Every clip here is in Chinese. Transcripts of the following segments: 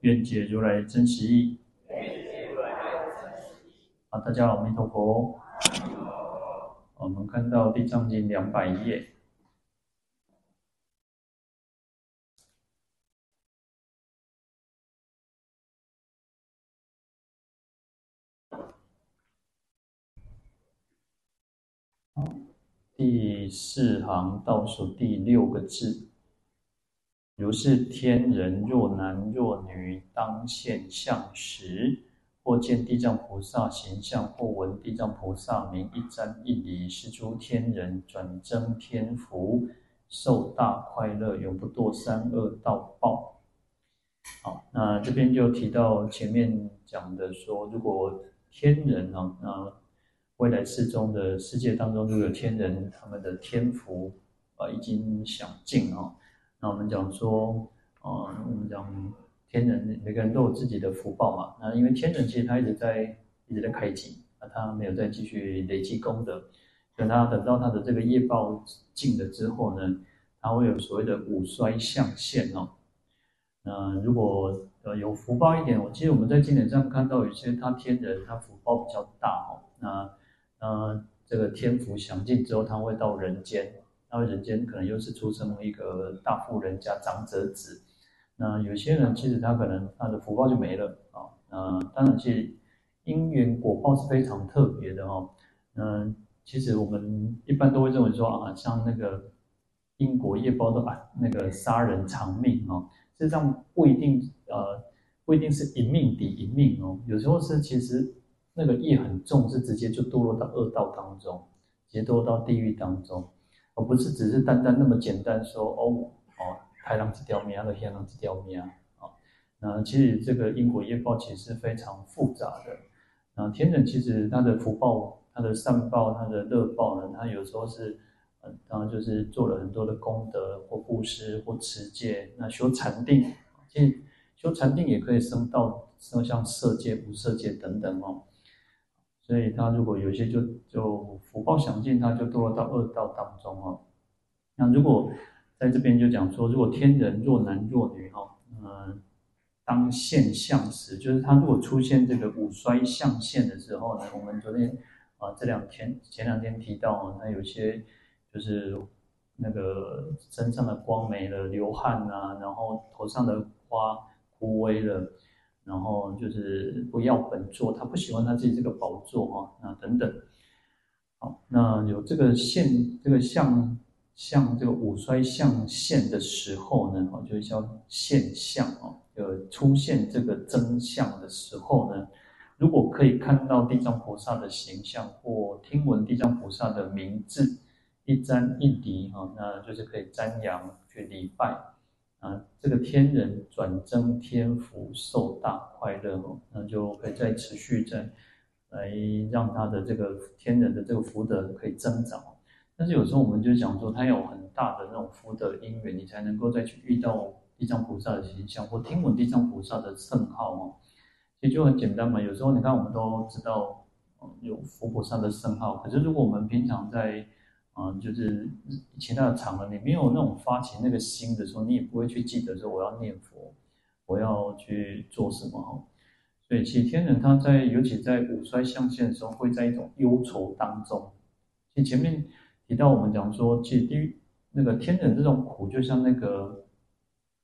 愿解如来真实义。好，大家好，阿弥陀佛。我们看到《地藏经》两百页。第四行倒数第六个字，如是天人若男若女，当现相时，或见地藏菩萨形象，或闻地藏菩萨名，一瞻一礼，是诸天人转增天福，受大快乐，永不堕三恶道报。好，那这边就提到前面讲的说，如果天人啊，那未来世中的世界当中，如果有天人，他们的天福啊已经享尽啊。那我们讲说，啊，我们讲天人每个人都有自己的福报嘛。那因为天人其实他一直在一直在开机，啊，他没有再继续累积功德。等他等到他的这个业报尽了之后呢，他会有所谓的五衰相现哦。那如果呃有福报一点，我记得我们在经典上看到有些他天人他福报比较大哦，那。呃，这个天福享尽之后，他会到人间，到人间可能又是出生一个大富人家长者子。那有些人其实他可能他的福报就没了啊。呃，当然，其实因缘果报是非常特别的哦。嗯，其实我们一般都会认为说啊，像那个因果业报的啊，那个杀人偿命哦，实际上不一定呃，不一定是一命抵一命哦，有时候是其实。那个业很重，是直接就堕落到恶道当中，直接堕落到地狱当中，而不是只是单单那么简单说哦哦，太郎这条命，那个天郎这条命啊。那其实这个因果业报其实是非常复杂的。那天人其实他的福报、他的善报、他的乐报呢，他有时候是，嗯，当然就是做了很多的功德或布施或持戒，那修禅定，其实修禅定也可以升到升像色界、无色界等等哦。所以他如果有些就就福报享尽，他就堕落到恶道当中哦。那如果在这边就讲说，如果天人若男若女哈，嗯，当现相时，就是他如果出现这个五衰相现的时候呢，我们昨天啊这两天前两天提到啊，他有些就是那个身上的光没了，流汗啊，然后头上的花枯萎了。然后就是不要本座，他不喜欢他自己这个宝座哈，那等等。好，那有这个现这个相像这个五衰相现的时候呢，哦，就是叫现相哦，就出现这个真相的时候呢，如果可以看到地藏菩萨的形象或听闻地藏菩萨的名字，一瞻一礼哈，那就是可以瞻仰去礼拜。啊，这个天人转增天福，受大快乐哦，那就可以再持续在来让他的这个天人的这个福德可以增长。但是有时候我们就讲说，他有很大的那种福德因缘，你才能够再去遇到地藏菩萨的形象，或听闻地藏菩萨的圣号哦。其实就很简单嘛，有时候你看我们都知道，有佛菩萨的圣号，可是如果我们平常在嗯，就是其他的场合，你没有那种发起那个心的时候，你也不会去记得说我要念佛，我要去做什么。对，其实天人他在，尤其在五衰相现的时候，会在一种忧愁当中。其实前面提到我们讲说，其实地狱那个天人这种苦，就像那个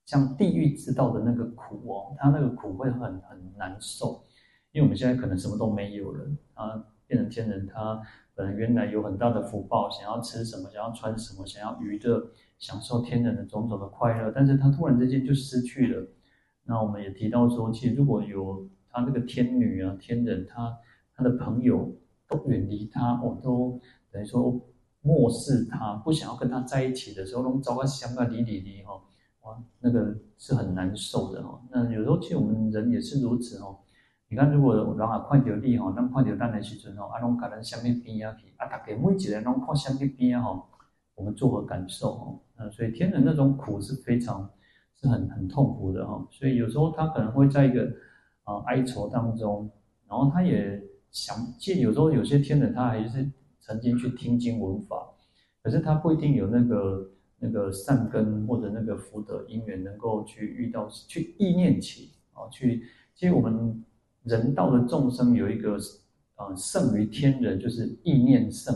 像地狱知道的那个苦哦，他那个苦会很很难受，因为我们现在可能什么都没有了啊，变成天人他。可能原来有很大的福报，想要吃什么，想要穿什么，想要娱乐，享受天人的种种的快乐，但是他突然之间就失去了。那我们也提到说，其实如果有他那个天女啊、天人，他他的朋友都远离他，我都等于说漠视他，不想要跟他在一起的时候，那种糟糕、香啊、离离离哈，哇，那个是很难受的哈。那有时候其实我们人也是如此哦。你看，如果人啊看到你吼，咱看到咱的时阵吼，啊，拢甲咱什么边啊去，啊，大家每一个人拢看什么边啊吼，我们作何感受哦？那，所以天人那种苦是非常是很很痛苦的哈。所以有时候他可能会在一个啊哀愁当中，然后他也想借，有时候有些天人他还是曾经去听经闻法，可是他不一定有那个那个善根或者那个福德因缘能够去遇到，去意念起啊，去其实我们。人道的众生有一个，呃，胜于天人，就是意念胜。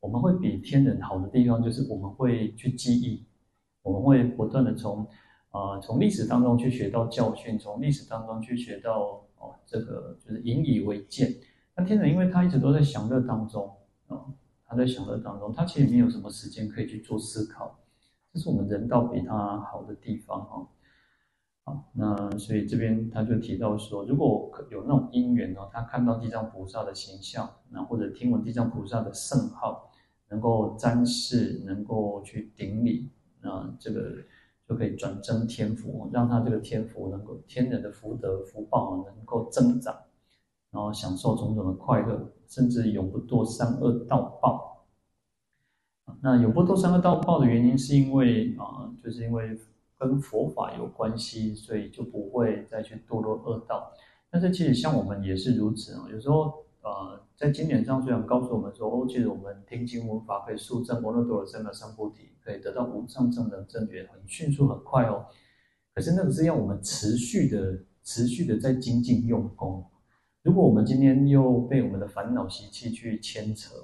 我们会比天人好的地方，就是我们会去记忆，我们会不断的从，啊，从历史当中去学到教训，从历史当中去学到，哦，这个就是引以为鉴。那天人因为他一直都在享乐当中，啊、他在享乐当中，他其实没有什么时间可以去做思考，这是我们人道比他好的地方，哦。好，那所以这边他就提到说，如果有那种因缘哦，他看到地藏菩萨的形象，那或者听闻地藏菩萨的圣号，能够瞻视，能够去顶礼，那这个就可以转增天福，让他这个天福能够天人的福德福报能够增长，然后享受种种的快乐，甚至永不堕三恶道报。那永不堕三恶道报的原因，是因为啊，就是因为。跟佛法有关系，所以就不会再去堕落恶道。但是其实像我们也是如此啊，有时候呃，在经典上虽然告诉我们说，哦，其实我们听经闻法可以速证摩诃多罗三藐三菩提，可以得到无上正等正觉，很迅速很快哦。可是那个是要我们持续的、持续的在精进用功。如果我们今天又被我们的烦恼习气去牵扯，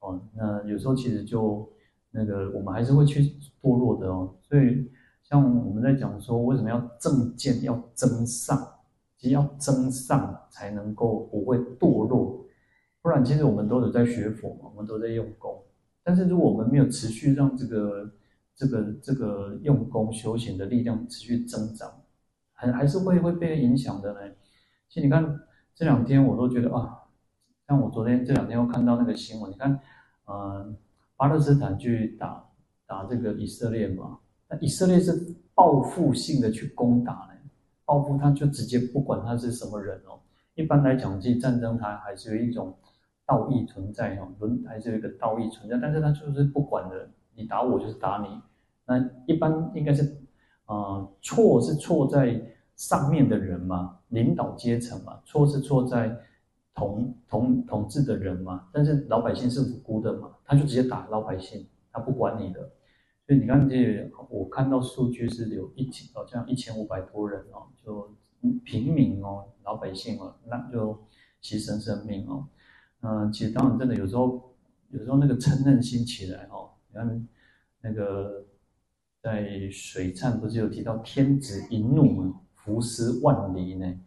哦，那有时候其实就那个我们还是会去堕落的哦。所以。像我们在讲说，为什么要正见要增上，其实要增上才能够不会堕落，不然其实我们都有在学佛嘛，我们都在用功。但是如果我们没有持续让这个这个这个用功修行的力量持续增长，还还是会会被影响的呢。其实你看这两天我都觉得啊，像我昨天这两天又看到那个新闻，你看，呃，巴勒斯坦去打打这个以色列嘛。那以色列是报复性的去攻打呢，报复他就直接不管他是什么人哦。一般来讲，其实战争它还是有一种道义存在哦，伦还是有一个道义存在，但是他就是不管的，你打我就是打你。那一般应该是，呃，错是错在上面的人嘛，领导阶层嘛，错是错在统统统治的人嘛，但是老百姓是无辜的嘛，他就直接打老百姓，他不管你的。所以你看这，我看到数据是有一千，好像一千五百多人哦，就平民哦，老百姓哦，那就牺牲生命哦。嗯，其实当然真的有时候，有时候那个嗔恨心起来哦，你看那个在水忏不是有提到天子一怒伏尸万里呢？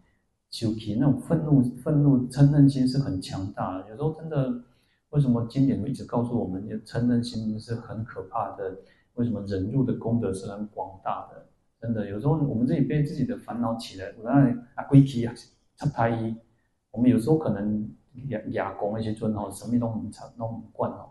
就提那种愤怒、愤怒、嗔恨心是很强大的。有时候真的，为什么经典会一直告诉我们，嗔恨心是很可怕的？为什么忍辱的功德是很广大的？真的，有时候我们自己被自己的烦恼起来，我那啊归期啊，插胎一，我们有时候可能亚亚公那些尊哦，什么都很差，都很惯哦。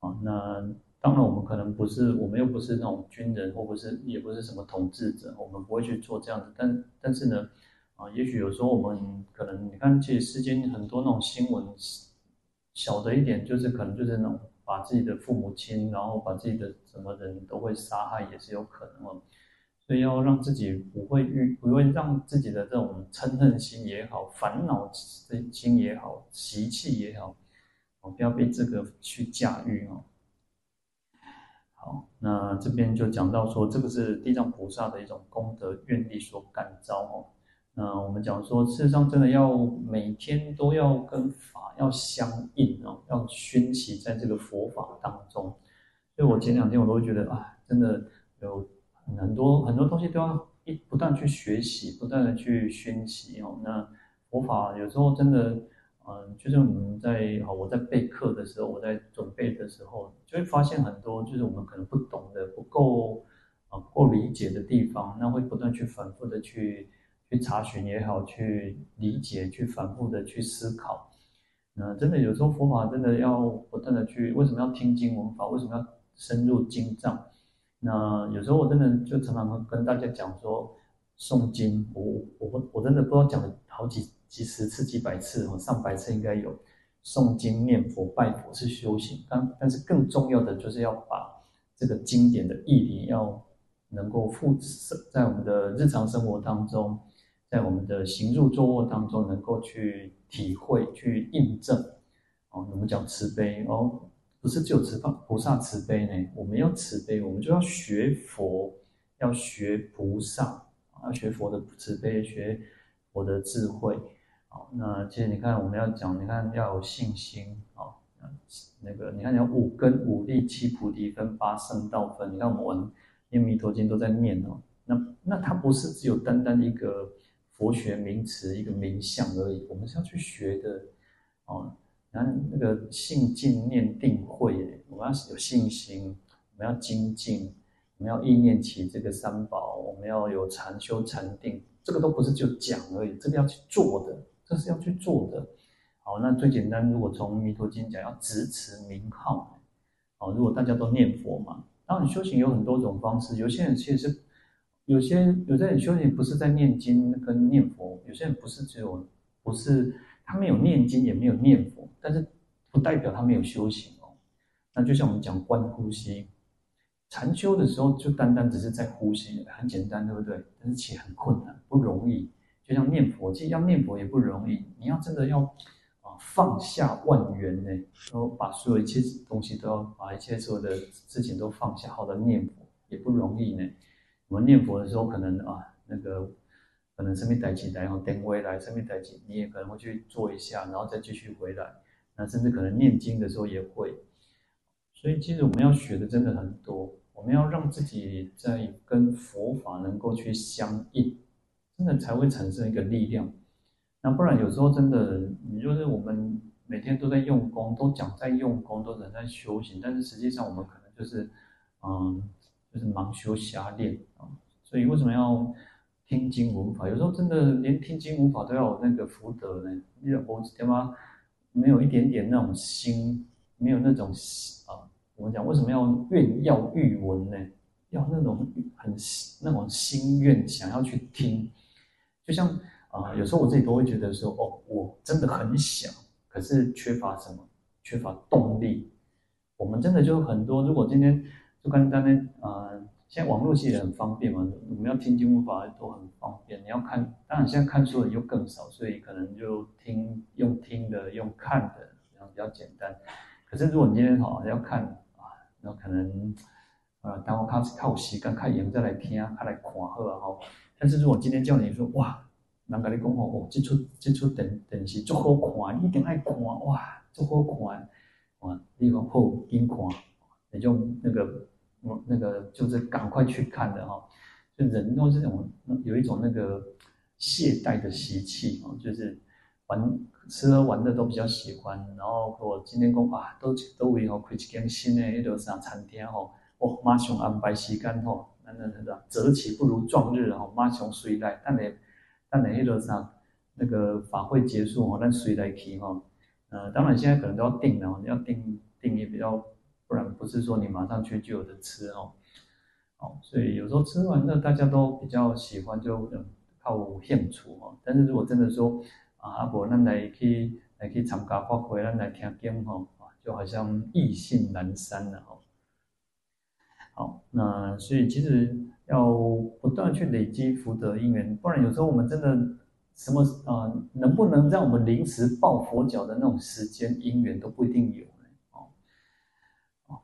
啊，那当然我们可能不是，我们又不是那种军人，或不是，也不是什么统治者，我们不会去做这样子。但但是呢，啊，也许有时候我们可能，你看，其实世间很多那种新闻，小的一点就是可能就是那种。把自己的父母亲，然后把自己的什么人都会杀害，也是有可能哦。所以要让自己不会遇，不会让自己的这种嗔恨心也好，烦恼心也好，习气也好，哦，不要被这个去驾驭哦。好，那这边就讲到说，这个是地藏菩萨的一种功德愿力所感召哦。那我们讲说，事实上真的要每天都要跟法要相应哦，要熏习在这个佛法当中。所以我前两天我都会觉得啊，真的有很多很多东西都要一不断去学习，不断的去熏习哦。那佛法有时候真的，嗯，就是我们在好我在备课的时候，我在准备的时候，就会发现很多就是我们可能不懂的、不够啊不够理解的地方，那会不断去反复的去。去查询也好，去理解，去反复的去思考。那真的有时候佛法真的要不断的去，为什么要听经闻法？为什么要深入经藏？那有时候我真的就常常跟大家讲说，诵经，我我我真的不知道讲了好几几十次、几百次哦，上百次应该有。诵经、念佛、拜佛是修行，但但是更重要的就是要把这个经典的义理要能够复制在我们的日常生活当中，在我们的行住坐卧当中能够去体会、去印证。哦，我们讲慈悲哦，不是只有慈菩萨慈悲呢，我们要慈悲，我们就要学佛，要学菩萨。要学佛的慈悲，学佛的智慧，好，那其实你看，我们要讲，你看要有信心，啊，那个你看你要五根五力七菩提分八圣道分，你看我们念弥陀经都在念哦，那那它不是只有单单一个佛学名词一个名相而已，我们是要去学的，哦，那那个信静念定慧，我们要有信心，我们要精进。我们要意念起这个三宝，我们要有禅修禅定，这个都不是就讲而已，这个要去做的，这是要去做的。好，那最简单，如果从弥陀经讲，要直持名号。好，如果大家都念佛嘛，然后你修行有很多种方式，有些人其实是有些有些人修行不是在念经跟念佛，有些人不是只有不是他没有念经也没有念佛，但是不代表他没有修行哦。那就像我们讲观呼吸。禅修的时候，就单单只是在呼吸，很简单，对不对？但是其实很困难，不容易。就像念佛，其实要念佛也不容易。你要真的要啊放下万缘呢，然后把所有一切东西都要把一切所有的事情都放下，好的念佛也不容易呢。我们念佛的时候，可能啊那个可能生命带起来，然后等回来，生命带起，你也可能会去做一下，然后再继续回来。那甚至可能念经的时候也会。所以，其实我们要学的真的很多。我们要让自己在跟佛法能够去相应，真的才会产生一个力量。那不然有时候真的，你就是我们每天都在用功，都讲在用功，都在在修行，但是实际上我们可能就是，嗯，就是盲修瞎练啊。所以为什么要听经闻法？有时候真的连听经闻法都要有那个福德呢？你我他妈没有一点点那种心。没有那种啊，我们讲为什么要愿要欲闻呢？要那种很那种心愿，想要去听。就像啊，有时候我自己都会觉得说，哦，我真的很想，可是缺乏什么？缺乏动力。我们真的就很多。如果今天就刚刚呢，啊，现在网络其实很方便嘛，我们要听经闻法都很方便。你要看，当然现在看书的又更少，所以可能就听用听的，用看的，然后比较简单。可是如果你今天好要看啊，那可能呃，当我开始靠时间看严再来听啊，再来看好啊哈。但是如果今天叫你说哇，人跟你讲哦，这出这出电电视足好看，你一定爱看哇，足好看哇，你讲好紧看，你就那个那个就是赶快去看的哈。就人都是这种有一种那个懈怠的习气啊，就是。玩吃喝玩乐都比较喜欢，然后我今天讲啊，都都为吼开一间新的迄个啥餐厅吼，哦，马上安排时间吼，那那那个择期不如撞日吼，马上随来，等下等下迄个啥那个法会结束吼，咱随来去吼，呃，当然现在可能都要订了，你要订订也比较，不然不是说你马上去就有的吃哦，哦，所以有时候吃完了大家都比较喜欢就嗯靠献出哦，但是如果真的说。啊，阿伯，咱来去来去参加法会，咱来听经吼，就好像意兴阑珊了哦。好，那所以其实要不断去累积福德因缘，不然有时候我们真的什么啊、能不能让我们临时抱佛脚的那种时间因缘都不一定有？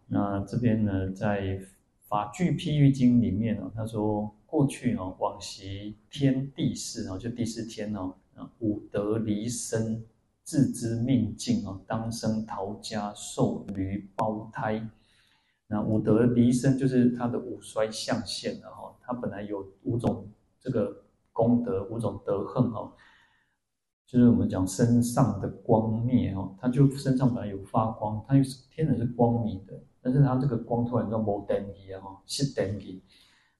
那这边呢，在《法句譬喻经》里面呢，他说过去哦，往昔天帝释哦，就第四天哦。五德离身，自知命尽啊，当生逃家，受驴胞胎。那五德离身就是他的五衰象现了哈。他本来有五种这个功德，五种德行哈。就是我们讲身上的光灭哈，他就身上本来有发光，他又是天然是光明的，但是他这个光突然就没灯了哈，熄灯了。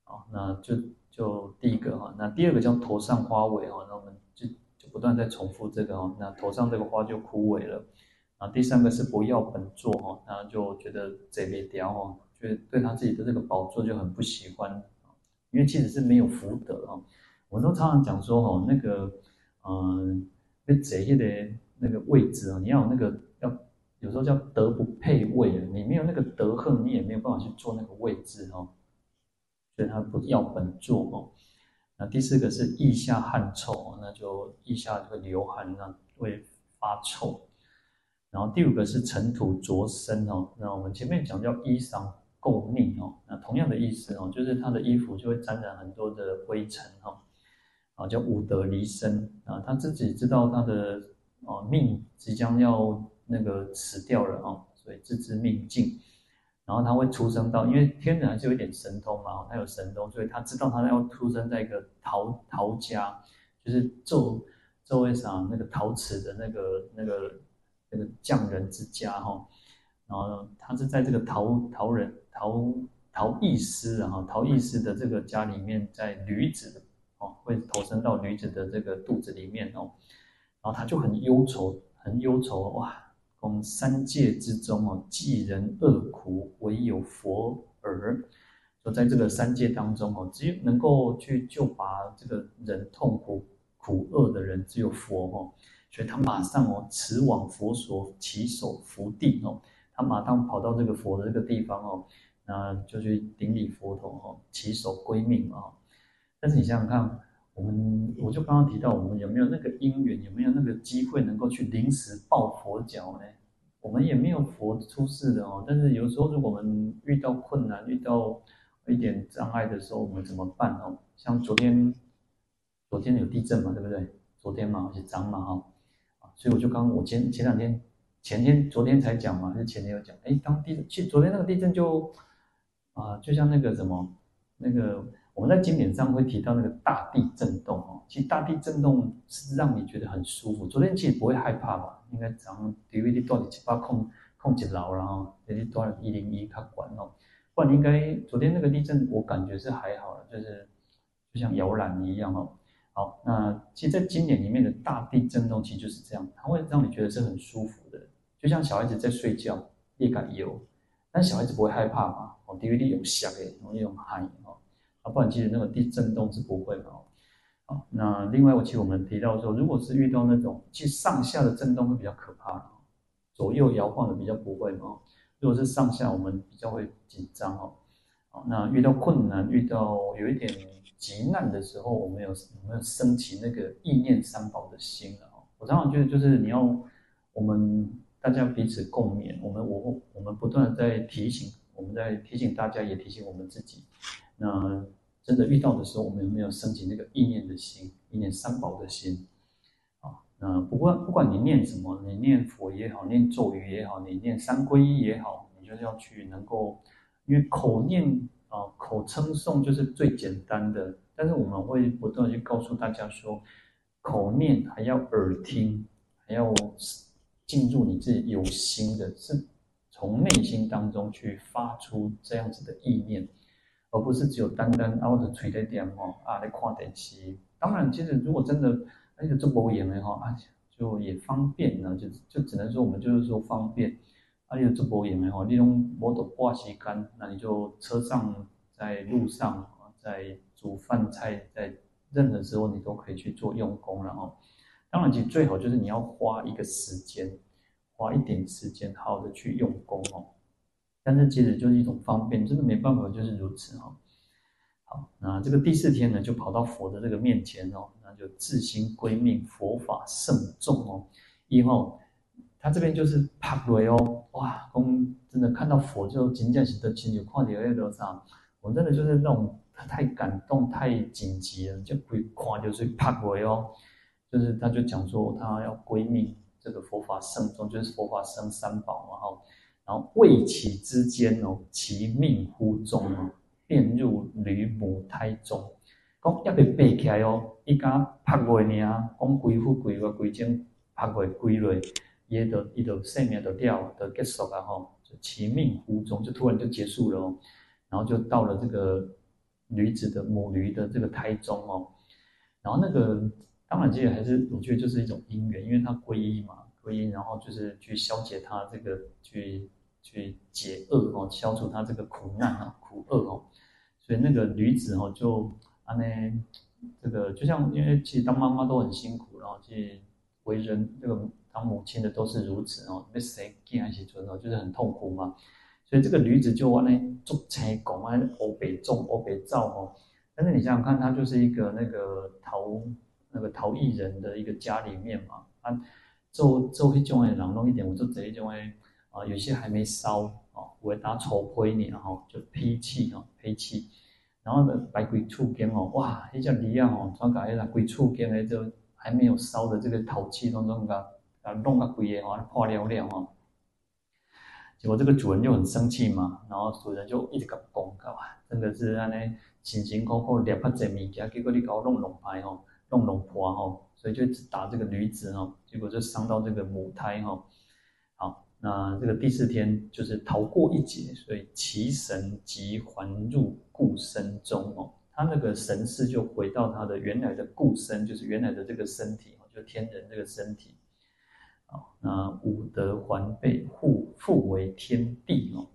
啊，那就就第一个哈，那第二个叫头上花尾哈，那我们就就。不断在重复这个哦，那头上这个花就枯萎了。啊，第三个是不要本座哈，那就觉得贼别刁哦，就对他自己的这个宝座就很不喜欢，因为其实是没有福德啊。我都常常讲说哦，那个嗯，那这一的那个位置哦，你要有那个要有时候叫德不配位啊，你没有那个德行，你也没有办法去做那个位置哦。所以他不要本座哦。那第四个是腋下汗臭，那就腋下就会流汗，那会发臭。然后第五个是尘土着身哦，那我们前面讲叫衣裳垢腻哦，那同样的意思哦，就是他的衣服就会沾染很多的灰尘哈，啊叫五德离身啊，他自己知道他的啊命即将要那个死掉了哦，所以自知命尽，然后他会出生到，因为天人还是有点神通嘛，他有神通，所以他知道他要出生在一个陶陶家，就是做做为啥那个陶瓷的那个那个。那个匠人之家哈，然后他是在这个陶陶人陶陶艺师然后陶艺师的这个家里面，在女子哦会投身到女子的这个肚子里面哦，然后他就很忧愁，很忧愁哇！从三界之中哦，济人厄苦，唯有佛耳。说在这个三界当中哦，只有能够去救拔这个人痛苦苦厄的人，只有佛哦。所以他马上哦，驰往佛所，起手伏地哦。他马上跑到这个佛的这个地方哦，那就去顶礼佛头哦，起手归命啊。但是你想想看，我们我就刚刚提到，我们有没有那个因缘，有没有那个机会能够去临时抱佛脚呢？我们也没有佛出世的哦。但是有时候，如果我们遇到困难、遇到一点障碍的时候，我们怎么办哦？像昨天，昨天有地震嘛，对不对？昨天嘛，而且涨嘛，哈。所以我就刚我前前两天前天昨天才讲嘛，还是前天有讲？哎，当地震，其实昨天那个地震就啊，就像那个什么那个我们在经典上会提到那个大地震动哦。其实大地震动是让你觉得很舒服。昨天其实不会害怕吧？应该早上 DVD 到底七八控控几牢，然后那里多少一零一他管哦，不然应该昨天那个地震我感觉是还好了，就是就像摇篮一样哦。好，那其实，在经典里面的大地震动，其实就是这样，它会让你觉得是很舒服的，就像小孩子在睡觉，也敢游，但小孩子不会害怕嘛？哦，DVD 有响诶，容易有喊，啊，不然其实那个地震动是不会的哦？好，那另外，我其实我们提到说，如果是遇到那种其实上下的震动会比较可怕，左右摇晃的比较不会嘛？如果是上下，我们比较会紧张哦。好，那遇到困难，遇到有一点。急难的时候，我们有有没有升起那个意念三宝的心了？我常常觉得，就是你要我们大家彼此共勉，我们我我们不断在提醒，我们在提醒大家，也提醒我们自己。那真的遇到的时候，我们有没有升起那个意念的心，意念三宝的心？啊，那不管不管你念什么，你念佛也好，念咒语也好，你念三皈依也好，你就是要去能够，因为口念。啊，口称诵就是最简单的，但是我们会不断去告诉大家说，口念还要耳听，还要进入你自己有心的，是从内心当中去发出这样子的意念，而不是只有单单啊或者垂在点哦啊来看电视。当然，其实如果真的而且这波也没哈啊，就也方便呢，就就只能说我们就是说方便。啊有这波也没有，利用摩托挂洗干，那你就车上、在路上、在煮饭菜，在任何时候你都可以去做用功。然后，当然，其实最好就是你要花一个时间，花一点时间，好好的去用功哦。但是，其实就是一种方便，真的没办法，就是如此哈。好，那这个第四天呢，就跑到佛的这个面前哦，那就自心归命，佛法甚重哦，以后。他这边就是拍雷哦，哇！公真的看到佛就紧张起的情绪，况且那个啥，我真的就是那种太感动、太紧急了，就不夸就是拍雷哦。就是他就讲说他要归命，这个佛法甚重，就是佛法生三宝嘛哈。然后未起之间哦，其命忽终哦，便入女母胎中。讲要被背起来哦，一家拍雷呢，讲归复归个归经拍雷归类。也得一得生命得掉得结束了哈，就其命忽终，就突然就结束了哦，然后就到了这个女子的母驴的这个胎中哦，然后那个当然这个还是我觉得就是一种因缘，因为它皈依嘛，皈依，然后就是去消解他这个去去解厄哦，消除他这个苦难啊苦厄哦，所以那个女子哦就啊呢这个就像因为其实当妈妈都很辛苦，然后去为人这个当母亲的都是如此哦，被谁惊还是尊哦，就是很痛苦嘛。所以这个女子就往那做车拱啊，欧北种欧北造哦。但是你想想看，她就是一个那个陶那个陶艺人的一个家里面嘛，啊，做做迄种诶，冷弄一点，我做这一种诶，啊，有些还没烧哦，我打草灰呢，然后就劈气哦，劈气，然后呢，摆几厝间哦，哇，迄只梨啊哦，装个一个几厝间诶，就还没有烧的这个陶器当中个啊弄个鬼诶，哦，破了了哦。结果这个主人就很生气嘛，然后主人就一直甲讲讲，哇，真的是安尼辛辛苦苦猎不这物件，结果你搞弄弄坏吼，弄弄破吼，所以就打这个女子哦，结果就伤到这个母胎吼。好，那这个第四天就是逃过一劫，所以其神即还入故身中哦，他那个神识就回到他的原来的故身，就是原来的这个身体哦，就天人这个身体。那五德还被复复为天地哦，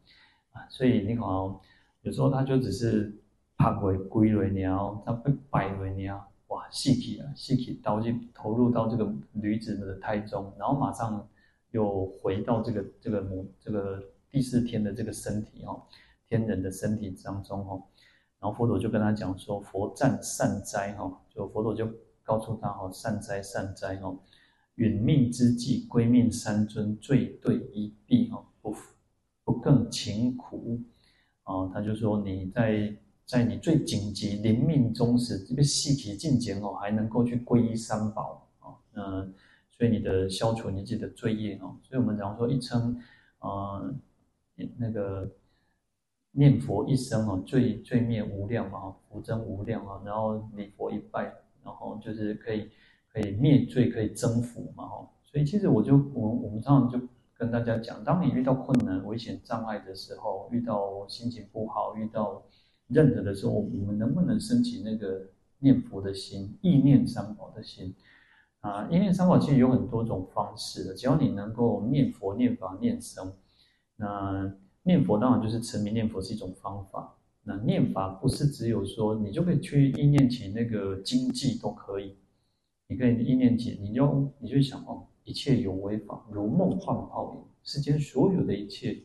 啊，所以你看哦，有时候他就只是拍回归了鸟，他被摆了鸟，哇，细体啊，死去，刀就投入到这个女子的胎中，然后马上又回到这个这个母这个第四天的这个身体哦，天人的身体当中哦，然后佛陀就跟他讲说，佛赞善哉哈，就佛陀就告诉他哦，善哉善哉哦。殒命之际，归命三尊，罪对一臂，哦，不不更勤苦，哦，他就说你在在你最紧急临命终时，这个细体境界哦，还能够去皈依三宝，哦，那所以你的消除你自己的罪业哦，所以我们常说一称，呃，那个念佛一声哦，罪罪灭无量嘛，福增无量啊，然后礼佛一拜，然后就是可以。可以灭罪，可以增福嘛？哈，所以其实我就我我们常常就跟大家讲，当你遇到困难、危险、障碍的时候，遇到心情不好，遇到任何的时候，我们能不能升起那个念佛的心、意念三宝的心啊？意念三宝其实有很多种方式的，只要你能够念佛、念法、念僧。那念佛当然就是持名念佛是一种方法。那念法不是只有说你就可以去意念起那个经济都可以。你可以意念起，你就你就想哦，一切有为法，如梦幻泡影。世间所有的一切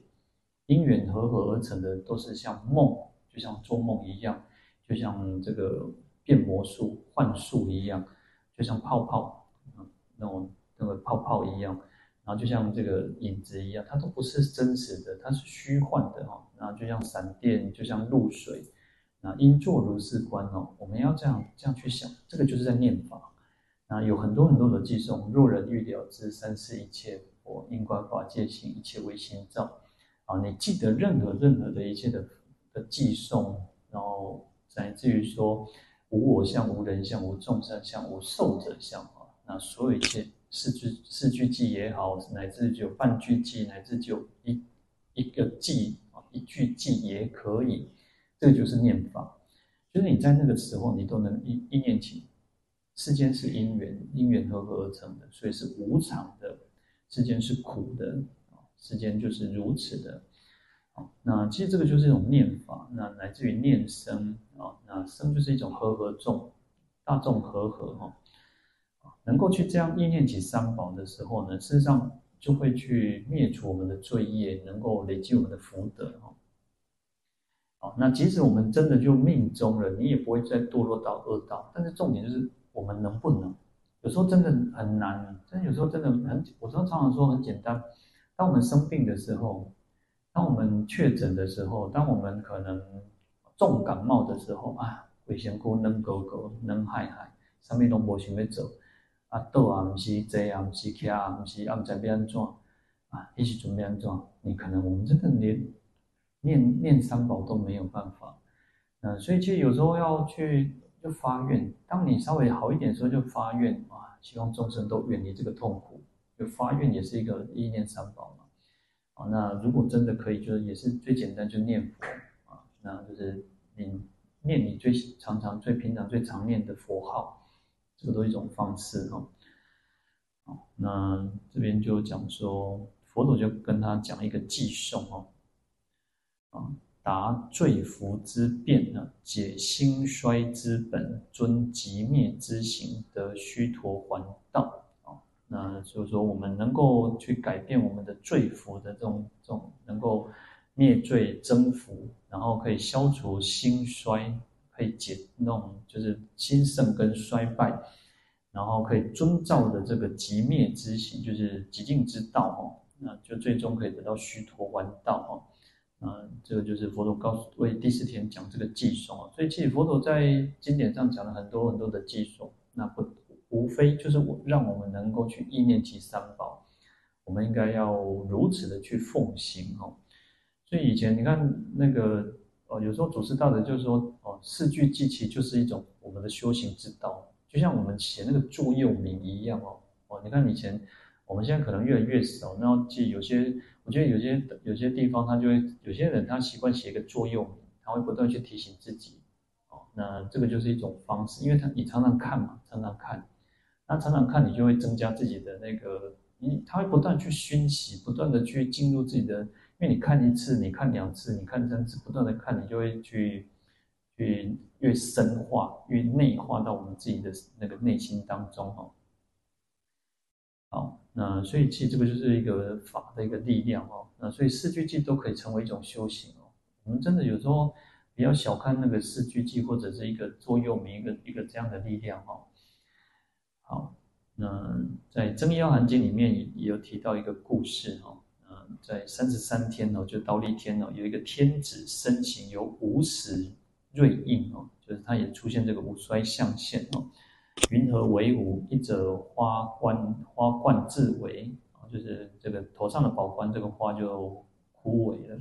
因缘和合而成的，都是像梦，就像做梦一样，就像这个变魔术、幻术一样，就像泡泡，嗯，那种那个泡泡一样，然后就像这个影子一样，它都不是真实的，它是虚幻的哈。然后就像闪电，就像露水，那应作如是观哦。我们要这样这样去想，这个就是在念法。啊，有很多很多的偈颂，若人欲了知三世一切佛因观法界性，一切唯心造。啊，你记得任何任何的一切的的偈颂，然后乃至于说无我相、无人相、无众生相、无寿者相啊，那所有一切四句四句偈也好，乃至就半句偈，乃至就一一个偈啊，一句偈也可以，这个就是念法，就是你在那个时候，你都能一一念起。世间是因缘，因缘和合而成的，所以是无常的。世间是苦的，世间就是如此的。那其实这个就是一种念法，那来自于念生啊，那僧就是一种和合众，大众和合哈，能够去这样意念起三宝的时候呢，事实上就会去灭除我们的罪业，能够累积我们的福德哈。好，那即使我们真的就命中了，你也不会再堕落到恶道，但是重点就是。我们能不能？有时候真的很难，真的有时候真的很，我常常说很简单。当我们生病的时候，当我们确诊的时候，当我们可能重感冒的时候啊，危险股能狗狗能害害，上面都无想要走啊，倒啊不是坐啊不是徛啊不是啊不知要安怎啊，一起准备安怎？你可能我们真的连念念三宝都没有办法。嗯，所以其实有时候要去。就发愿，当你稍微好一点的时候，就发愿啊，希望众生都远离这个痛苦。就发愿也是一个意念三宝嘛。啊，那如果真的可以，就是也是最简单，就念佛啊，那就是你念你最常常、最平常、最常念的佛号，这个都一种方式哈。好，那这边就讲说，佛陀就跟他讲一个偈颂哦。啊，达罪福之变呢，解兴衰之本，尊极灭之行，得须陀洹道。那就是说，我们能够去改变我们的罪福的这种这种，能够灭罪增伏，然后可以消除兴衰，可以解那种就是兴盛跟衰败，然后可以遵照的这个极灭之行，就是寂静之道哦，那就最终可以得到虚陀完道哦。嗯，这个就是佛陀告诉为第四天讲这个偈颂啊，所以其实佛陀在经典上讲了很多很多的偈颂，那不无非就是我让我们能够去意念其三宝，我们应该要如此的去奉行哦。所以以前你看那个哦，有时候祖师大德就是说哦，四句记其就是一种我们的修行之道，就像我们写那个座右铭一样哦哦，你看以前我们现在可能越来越少，然后记有些。我觉得有些有些地方，他就会有些人他习惯写一个座右铭，他会不断去提醒自己，哦，那这个就是一种方式，因为他你常常看嘛，常常看，那常常看你就会增加自己的那个，你他会不断去熏习，不断的去进入自己的，因为你看一次，你看两次，你看三次，不断的看，你就会去去越深化，越内化到我们自己的那个内心当中，哦。好，那所以其实这个就是一个法的一个力量哦。那所以四句偈都可以成为一种修行哦。我们真的有时候比较小看那个四句偈或者是一个座右铭一个一个这样的力量哦。好，那在《增壹要含经》里面也也有提到一个故事哦。嗯，在三十三天哦，就忉利天哦，有一个天子身形有五矢瑞应哦，就是他也出现这个五衰象现哦。云何为五？一者花冠，花冠自萎，就是这个头上的宝冠，这个花就枯萎了。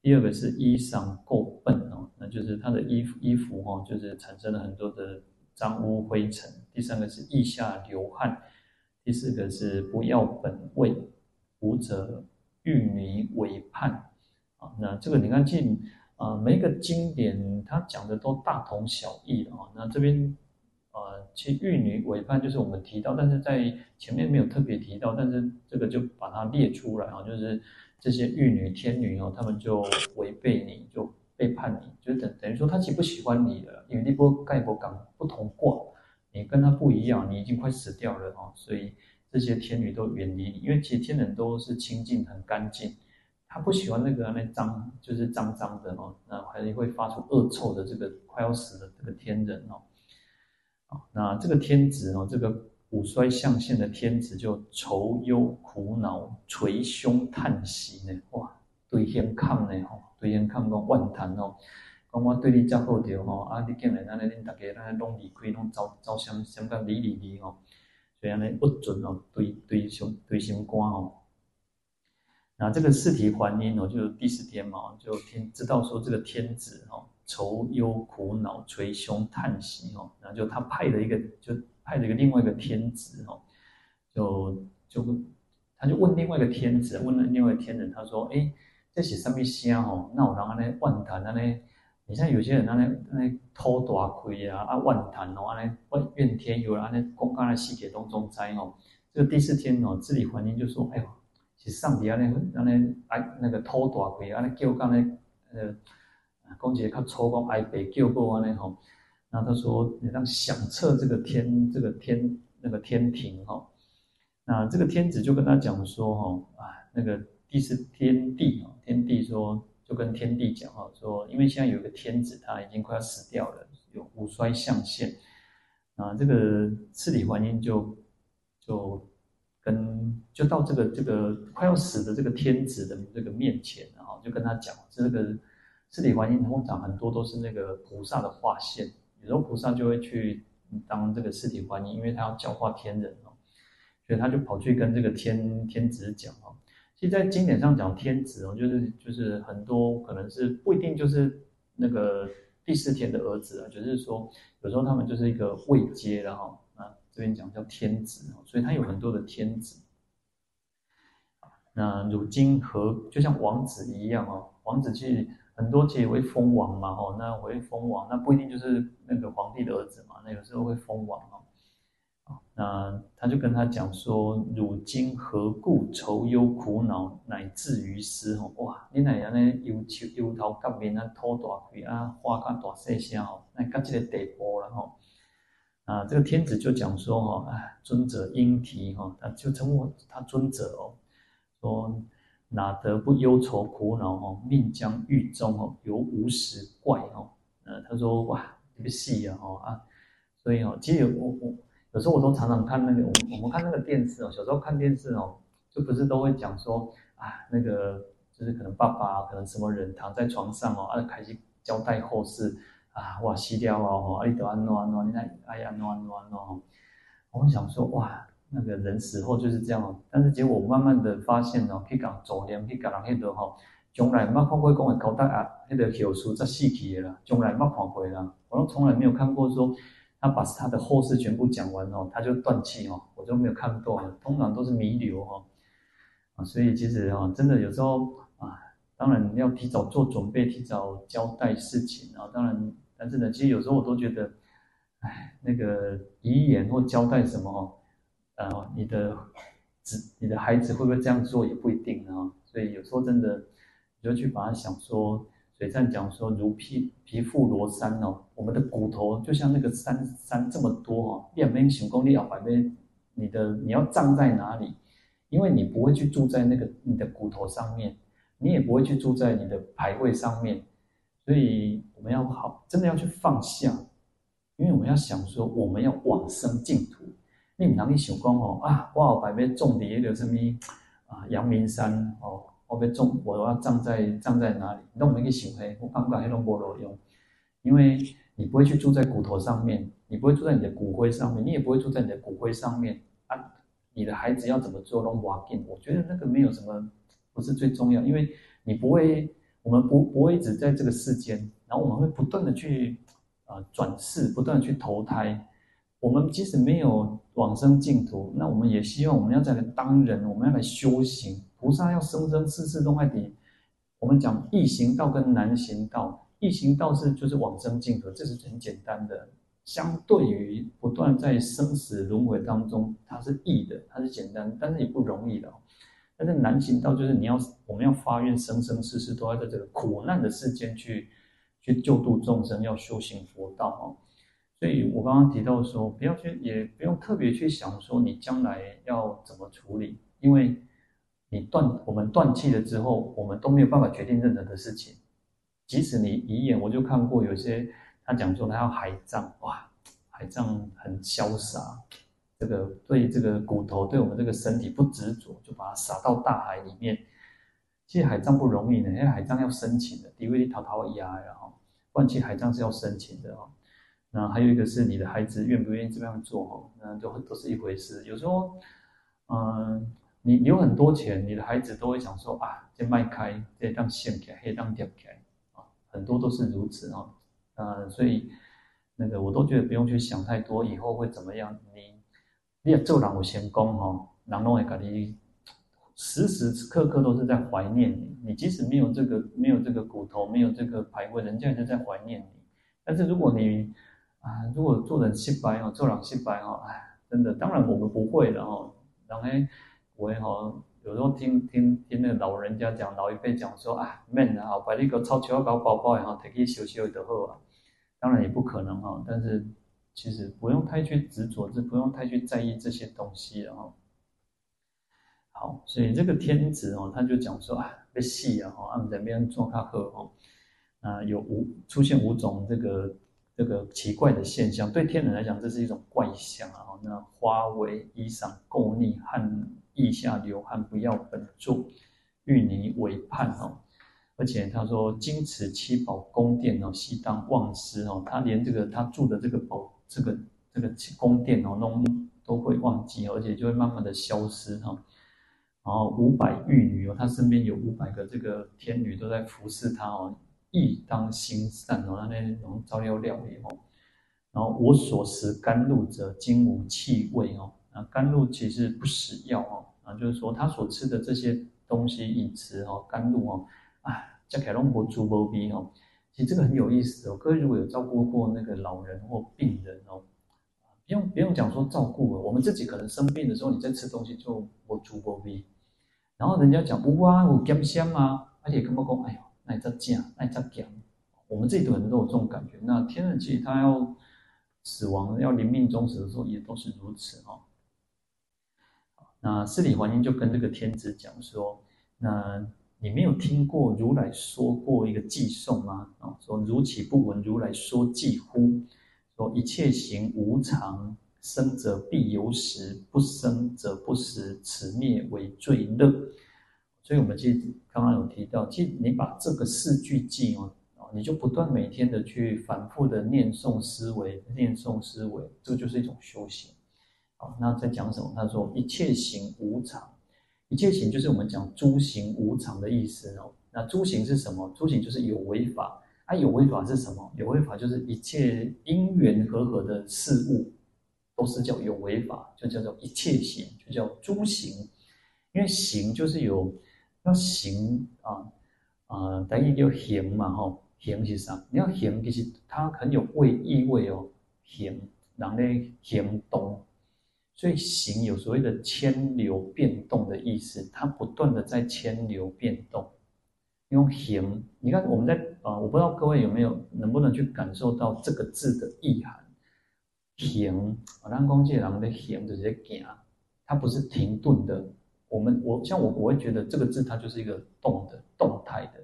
第二个是衣裳垢笨哦，那就是他的衣服衣服哦，就是产生了很多的脏污灰尘。第三个是腋下流汗。第四个是不要本位。五者玉女违叛啊。那这个你看进啊，每一个经典它讲的都大同小异啊。那这边。呃，其玉女违叛就是我们提到，但是在前面没有特别提到，但是这个就把它列出来啊，就是这些玉女、天女哦，他们就违背你，就背叛你，就等等于说他其实不喜欢你了，因为你波盖不港不同卦，你跟他不一样，你已经快死掉了哦，所以这些天女都远离你，因为其实天人都是清净很干净，他不喜欢那个那脏，就是脏脏的哦，那还是会发出恶臭的这个快要死的这个天人哦。那这个天子哦，这个五衰象限的天子就愁忧苦恼，捶胸叹息呢。哇，对天抗呢吼，对天抗讲万谈哦，讲我对你这么好着吼，啊，你竟然咱恁大家咱拢离开，拢走走相相干离离离吼，所以安尼不准哦，对对胸对心肝哦。那这个四体还因哦，就第四天嘛，就天知道说这个天子哦。愁忧苦恼，捶胸叹息哦，然后就他派了一个，就派了一个另外一个天子哦，就就他就问另外一个天子，问了另外一个天人，他说：“哎，这是什么声吼？那我让他呢万谈，那呢？你像有些人那呢那偷大亏啊啊万谈哦，安尼怨天尤人，啊呢公开的细节当中摘哦。这个第四天哦，治理环境就说：哎呦，其实上帝啊呢那呢哎那个偷大亏啊呢叫刚才呃。”公姐他抽光挨北救过完了吼，然后他说你让响彻这个天这个天那个天庭吼，那这个天子就跟他讲说吼啊那个第四天帝啊天帝说就跟天帝讲哈说，因为现在有一个天子他已经快要死掉了，有五衰相现啊，这个次第环境就就跟就到这个这个快要死的这个天子的这个面前，然后就跟他讲这个。四体环境通常很多都是那个菩萨的化现，有时候菩萨就会去当这个四体环境，因为他要教化天人哦，所以他就跑去跟这个天天子讲哦。其实，在经典上讲天子哦，就是就是很多可能是不一定就是那个第四天的儿子啊，就是说有时候他们就是一个位阶，然后啊这边讲叫天子哦，所以他有很多的天子。那如今和就像王子一样哦，王子去。很多其实会封王嘛，哦，那会封王，那不一定就是那个皇帝的儿子嘛，那有时候会封王哦，那他就跟他讲说：“汝今何故愁忧苦恼，乃至于斯？吼，哇！你哪样呢？忧愁忧头革面啊，吐大气啊，花甲大细声吼，那到这个地步了吼。啊，这个天子就讲说：吼，哎，尊者应提吼，他就称呼他尊者哦，说哪得不忧愁苦恼？吼，命将狱中吼，犹无实怪吼。呃，他说：哇，你不细啊，吼啊，所以哦，其实我我。有时候我都常常看那个，我我们看那个电视哦，小时候看电视哦，就不是都会讲说啊，那个就是可能爸爸可能什么人躺在床上哦，啊，开始交代后事啊，哇，死掉哦，啊，你得安怎安怎，你看哎呀，安怎安怎安怎哦，我想说哇，那个人死后就是这样哦，但是结果我慢慢的发现哦，去讲走念，去讲人迄个吼，从来没看过讲的交代啊，那个后事才死去的啦，从来没看过啦，我都从来没有看过说。他把他的后事全部讲完哦，他就断气哦，我就没有看过，通常都是弥留哈，啊，所以其实啊，真的有时候啊，当然要提早做准备，提早交代事情啊，当然，但是呢，其实有时候我都觉得，哎，那个遗言或交代什么哦，呃，你的子、你的孩子会不会这样做也不一定啊，所以有时候真的，你就去把它想说。水战讲说，如皮皮肤罗山哦，我们的骨头就像那个山山这么多哦，两边行公里要百倍，你的你要葬在哪里？因为你不会去住在那个你的骨头上面，你也不会去住在你的牌位上面，所以我们要好，真的要去放下，因为我们要想说，我们要往生净土。你哪里想讲哦啊，我要百倍种的那个什么啊阳明山哦。我被种，我要葬在葬在哪里？那我们去想黑，我刚刚黑龙波罗用，因为你不会去住在骨头上面，你不会住在你的骨灰上面，你也不会住在你的骨灰上面啊。你的孩子要怎么做都瓦定，我觉得那个没有什么，不是最重要，因为你不会，我们不不会一直在这个世间，然后我们会不断的去啊、转世，不断去投胎。我们即使没有往生净土，那我们也希望我们要再来当人，我们要来修行。菩萨要生生世世都在底。我们讲易行道跟难行道，易行道是就是往生净土，这是很简单的。相对于不断在生死轮回当中，它是易的，它是简单，但是也不容易的。但是难行道就是你要我们要发愿生生世世都要在这个苦难的世间去去救度众生，要修行佛道哦。所以我刚刚提到说，不要去，也不用特别去想说你将来要怎么处理，因为。你断，我们断气了之后，我们都没有办法决定任何的事情。即使你遗言，我就看过有些他讲说他要海葬，哇，海葬很潇洒，这个对这个骨头，对我们这个身体不执着，就把它撒到大海里面。其实海葬不容易的，因为海葬要申请的，因为你滔滔压然后断气海葬是要申请的哦。那还有一个是你的孩子愿不愿意这样做哦，那都都是一回事。有时候，嗯。你有很多钱，你的孩子都会想说啊，这卖开，这当现开，黑当掉开啊，很多都是如此啊，呃，所以那个我都觉得不用去想太多，以后会怎么样？你你要做人有成功哈，人拢会给你时时刻刻都是在怀念你。你即使没有这个没有这个骨头，没有这个牌位，人家也是在怀念你。但是如果你啊，如果做人失败哦，做人失败哦，哎，真的，当然我们不会的哦，然后。我也好，有时候听听听那个老人家讲，老一辈讲说啊，，man 啊，把那个钞票搞包包也好，提去修修就好啊。当然也不可能哈，但是其实不用太去执着，就不用太去在意这些东西了哈。好，所以这个天子哦，他就讲说啊，被戏啊，哈，他们在边做他喝哈，啊，有五出现五种这个这个奇怪的现象，对天人来讲，这是一种怪象啊。那花为衣裳垢腻汗。腋下流汗，不要本座，欲泥为畔哦。而且他说，金瓷七宝宫殿哦，悉当忘失哦。他连这个他住的这个宝，这个这个宫殿哦，都都会忘记，而且就会慢慢的消失哈。然后五百玉女哦，他身边有五百个这个天女都在服侍他哦，亦当心善哦，那那种照料料理哦。然后我所食甘露者，今无气味哦。啊，甘露其实不食药哦。啊，就是说他所吃的这些东西饮食哦，甘露哦，啊，叫凯龙博猪波比哦，其实这个很有意思哦。各位如果有照顾过那个老人或病人哦，不用不用讲说照顾了，我们自己可能生病的时候，你在吃东西就无滋无味，然后人家讲不啊，有咸香啊，而且根本讲，哎呦，爱在讲，爱在讲，我们自己可能都有这种感觉。那天人其实他要死亡，要临命终时的时候，也都是如此哈。那释理桓因就跟这个天子讲说，那你没有听过如来说过一个偈颂吗？啊，说如岂不闻如来说偈乎？说一切行无常，生则必有时，不生则不时，此灭为最乐。所以，我们其实刚刚有提到，其实你把这个四句偈哦，你就不断每天的去反复的念诵思维，念诵思维，这就是一种修行。好，那在讲什么？他说一切行无常，一切行就是我们讲诸行无常的意思哦。那诸行是什么？诸行就是有为法。它、啊、有为法是什么？有为法就是一切因缘和合的事物，都是叫有为法，就叫做一切行，就叫诸行。因为行就是有要行啊啊，等于叫行嘛吼，行是啥？你要行，其实它很有味意味哦。行，人咧行动，所以行有所谓的迁流变动的意思，它不断的在迁流变动。用行，你看我们在啊，我不知道各位有没有能不能去感受到这个字的意涵。行，我让公界人的行就是在行，它不是停顿的。我们我像我我会觉得这个字它就是一个动的动态的，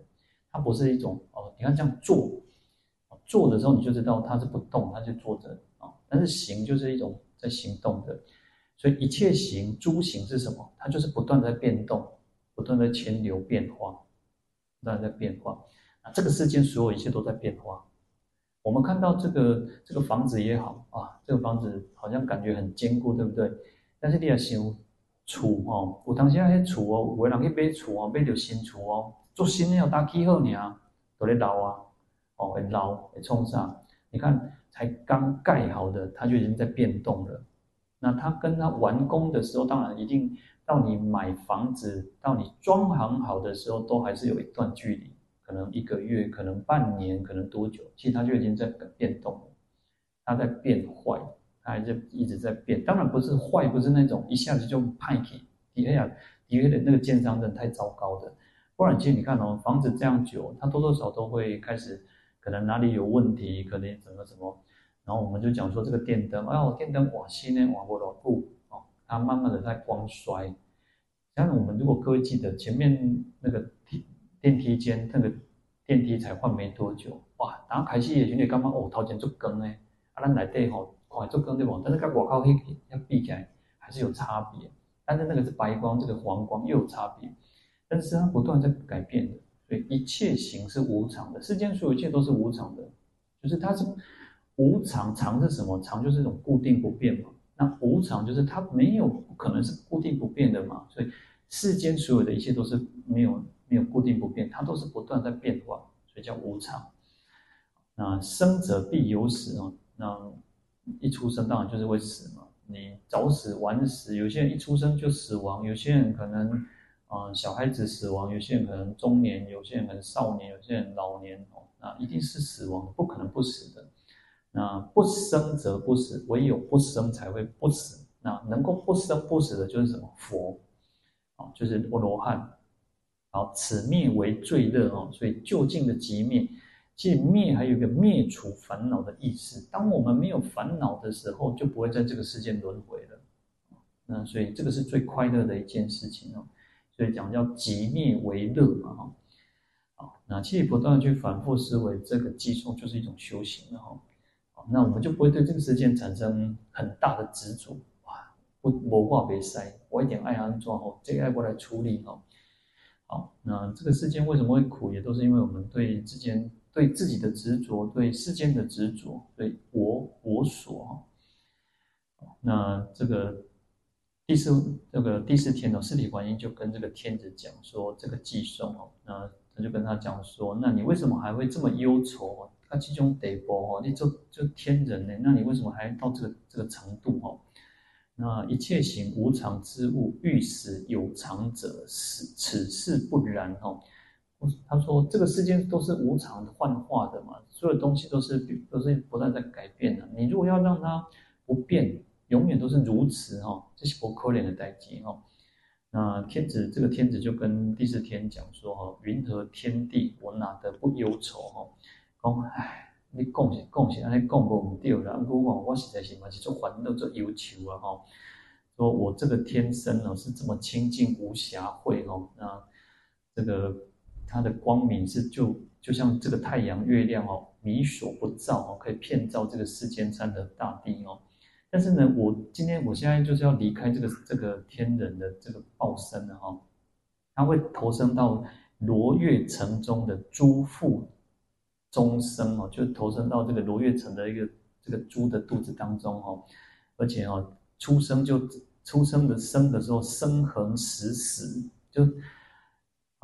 它不是一种哦。你看这样做，做的时候你就知道它是不动，它就坐着啊。但是行就是一种在行动的，所以一切行诸行是什么？它就是不断在变动，不断在迁流变化。不断在变化啊，这个世间所有一切都在变化。我们看到这个这个房子也好啊，这个房子好像感觉很坚固，对不对？但是你要想厝哦，有当时啊，那厝哦，有的人去买厝哦，买到新厝哦，做新的要打起好呢，都在老啊，哦，会老会冲上。你看，才刚盖好的，它就已经在变动了。那它跟它完工的时候，当然一定。到你买房子，到你装潢好的时候，都还是有一段距离，可能一个月，可能半年，可能多久？其实它就已经在变动，它在变坏，它还是一直在变。当然不是坏，不是那种一下子就派去。哎呀，因为的那个建商真的太糟糕的。不然，其实你看哦，房子这样久，它多多少少都会开始，可能哪里有问题，可能怎么怎么。然后我们就讲说这个电灯，哎呦，电灯瓦西呢，瓦不牢固。它慢慢的在光衰，像我们如果各位记得前面那个电电梯间那个电梯才换没多久，哇，然后开始也觉得刚刚哦，头前做更呢，啊，咱来对吼，快做光对不？但是跟外口黑要比起来还是有差别，但是那个是白光，这个黄光又有差别，但是它不断在改变的，所以一切行是无常的，世间所有一切都是无常的，就是它是无常，常是什么？常就是一种固定不变嘛。那无常就是它没有不可能是固定不变的嘛，所以世间所有的一切都是没有没有固定不变，它都是不断在变化，所以叫无常。那生者必有死哦，那一出生当然就是会死嘛，你早死晚死，有些人一出生就死亡，有些人可能嗯小孩子死亡，有些人可能中年，有些人可能少年，有些人老年哦，那一定是死亡，不可能不死的。那不生则不死，唯有不生才会不死。那能够不生不死的，就是什么佛啊，就是阿罗汉。好，此灭为最乐哦。所以究竟的极灭，其实灭还有一个灭除烦恼的意思。当我们没有烦恼的时候，就不会在这个世界轮回了。那所以这个是最快乐的一件事情哦。所以讲叫极灭为乐嘛哈。好，那其实不断去反复思维这个偈颂，就是一种修行了哈。那我们就不会对这个世界产生很大的执着哇！我我话别塞，我一点爱安装哦，这个爱过来处理哦。好，那这个世间为什么会苦，也都是因为我们对之间对自己的执着，对世间的执着，对我我所哈。那这个第四这个第四天呢，四体观音就跟这个天子讲说这个偈颂哦，那他就跟他讲说，那你为什么还会这么忧愁？他这种地步哦，你就就天人呢？那你为什么还到这个这个程度哦？那一切行无常之物，欲使有常者，此此事不然哦。他说这个世间都是无常的幻化的嘛，所有东西都是都是不断在改变的。你如果要让它不变，永远都是如此哈，这是不可怜的代际哈。那天子这个天子就跟第四天讲说哈，云何天地，我哪得不忧愁哈？讲唉，你讲是讲是，安尼讲不对啦，不过我实在是嘛是做烦恼做忧愁啊哈。说我这个天生呢是这么清净无暇慧哦，那这个它的光明是就就像这个太阳月亮哦，弥所不照哦，可以遍照这个世间山河大地哦。但是呢，我今天我现在就是要离开这个这个天人的这个报身了哈，他会投生到罗月城中的猪腹中生哦，就投生到这个罗月城的一个这个猪的肚子当中哦，而且哦。出生就出生的生的时候生横死死就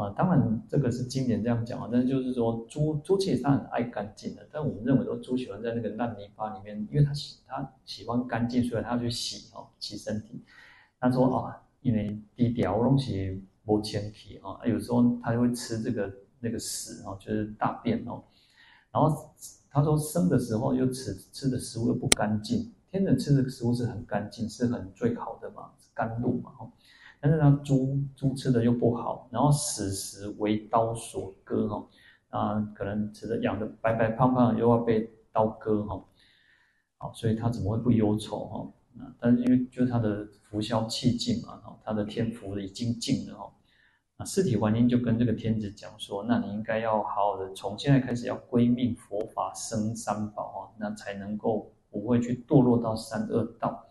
啊，当然这个是经典这样讲啊，但是就是说猪猪其实它很爱干净的，但我们认为说猪喜欢在那个烂泥巴里面，因为它喜它喜欢干净，所以它要去洗哦洗身体。他说啊，因为低调东西不清体啊，有时候它就会吃这个那个屎哦，就是大便哦。然后他说生的时候又吃吃的食物又不干净。天人吃的食物是很干净，是很最好的嘛，是甘露嘛，但是呢，猪猪吃的又不好，然后死时为刀所割哈，啊，可能吃的养的白白胖胖，又要被刀割哈，好，所以他怎么会不忧愁哈？但是因为就是他的福消气尽嘛，哈，他的天福已经尽了哈，啊，四体环境就跟这个天子讲说，那你应该要好好的从现在开始要归命佛法生三宝哈，那才能够。不会去堕落到三恶道，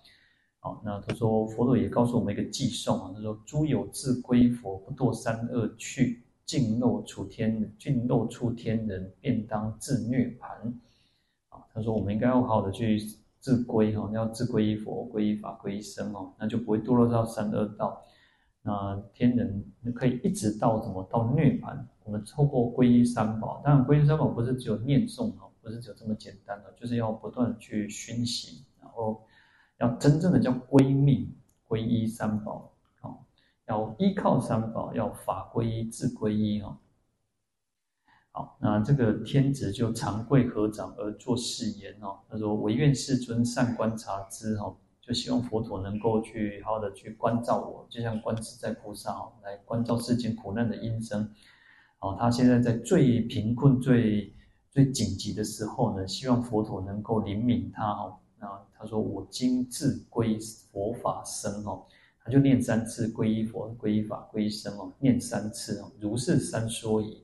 好，那他说佛陀也告诉我们一个偈颂啊，他说诸有自归佛，不堕三恶趣，尽漏处天，尽漏处天人，便当自涅槃。啊，他说我们应该要好好的去自归哈，要自归依佛，归依法，归依僧哦，那就不会堕落到三恶道。那天人可以一直到什么到涅槃？我们透过皈依三宝，当然皈依三宝不是只有念诵哦。不是只有这么简单的，就是要不断的去熏习，然后要真正的叫归命，皈依三宝，哦，要依靠三宝，要法归依，智归依，哦，好，那这个天子就长跪合掌而作誓言，哦，他说：“唯愿世尊善观察之，哈，就希望佛陀能够去好好的去关照我，就像观自在菩萨，哦，来关照世间苦难的因生，哦，他现在在最贫困最。”最紧急的时候呢，希望佛陀能够怜悯他哦。他说：“我今自归佛法僧哦，他就念三次皈依佛、皈依法、皈依僧哦，念三次哦，如是三说已，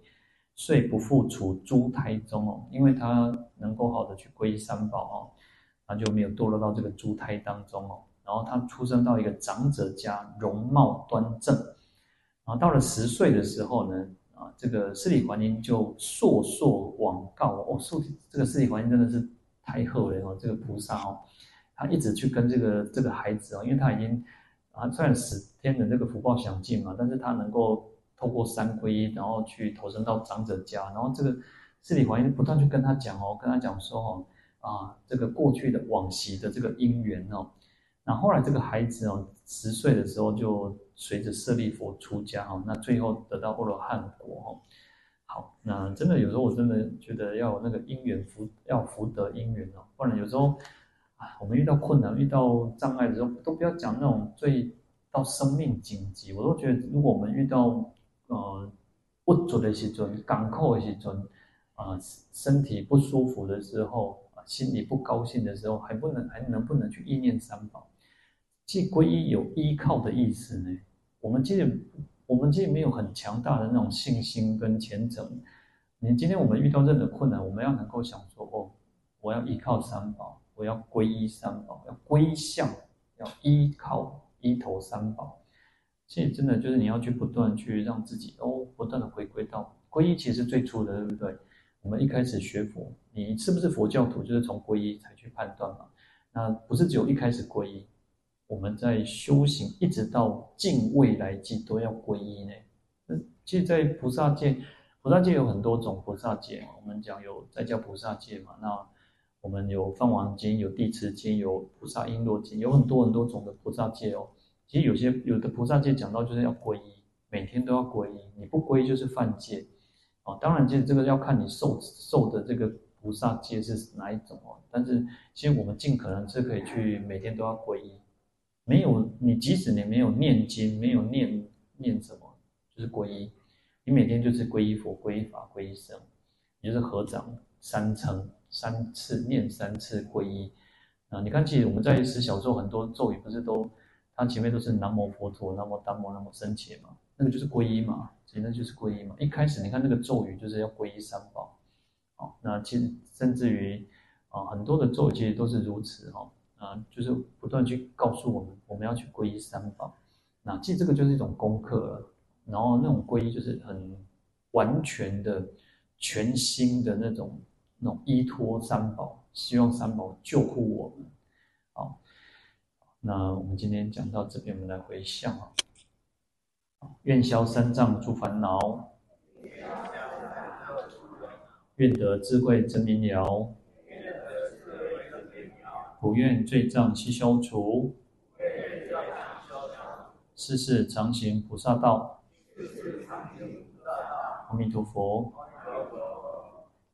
遂不复处猪胎中哦，因为他能够好的去皈依三宝哦，他就没有堕落到这个猪胎当中哦。然后他出生到一个长者家，容貌端正，然后到了十岁的时候呢。”啊，这个四体环境就硕硕往告哦，说这个四体环境真的是太厚了哦，这个菩萨哦，他一直去跟这个这个孩子哦，因为他已经啊，虽然十天的这个福报享尽嘛，但是他能够透过三皈依，然后去投生到长者家，然后这个四体还因不断去跟他讲哦，跟他讲说哦，啊，这个过去的往昔的这个因缘哦，那后来这个孩子哦，十岁的时候就。随着舍利弗出家哦，那最后得到阿罗汉果哦。好，那真的有时候我真的觉得要有那个因缘福，要福德因缘哦，不然有时候啊，我们遇到困难、遇到障碍的时候，都不要讲那种最到生命紧急。我都觉得，如果我们遇到呃不足的时阵、艰苦的时阵啊，身体不舒服的时候啊，心里不高兴的时候，还不能还能不能去意念三宝？即皈依有依靠的意思呢？我们其实，我们其实没有很强大的那种信心跟虔诚。你今天我们遇到任何困难，我们要能够想说：哦，我要依靠三宝，我要皈依三宝，要归向，要依靠依投三宝。其实真的就是你要去不断去让自己哦，不断的回归到皈依，其实最初的对不对？我们一开始学佛，你是不是佛教徒，就是从皈依才去判断嘛。那不是只有一开始皈依。我们在修行，一直到尽未来际都要皈依呢。那其实，在菩萨界，菩萨界有很多种菩萨界。我们讲有在家菩萨界嘛，那我们有梵王经，有地持经，有菩萨瓔珞经，有很多很多种的菩萨戒哦。其实有些有的菩萨戒讲到就是要皈依，每天都要皈依，你不皈依就是犯戒。哦，当然，其实这个要看你受受的这个菩萨戒是哪一种哦。但是其实我们尽可能是可以去每天都要皈依。没有你，即使你没有念经，没有念念什么，就是皈依。你每天就是皈依佛、皈依法、皈依僧，也就是合掌三称三次念三次皈依。啊，你看，其实我们在十小咒很多咒语不是都，它前面都是南无佛陀、南无达摩、南无僧伽嘛，那个就是皈依嘛，其实那就是皈依嘛。一开始你看那个咒语就是要皈依三宝，好，那其实甚至于啊很多的咒语其实都是如此哈，啊就是不断去告诉我们我们要去皈依三宝，那其实这个就是一种功课了，然后那种皈依就是很完全的、全新的那种那种依托三宝。希望三宝救护我们。好，那我们今天讲到这边，我们来回向啊。愿消三障诸烦恼，愿得智慧真明了，不愿罪障悉消除，世世常行菩萨道。阿弥陀佛。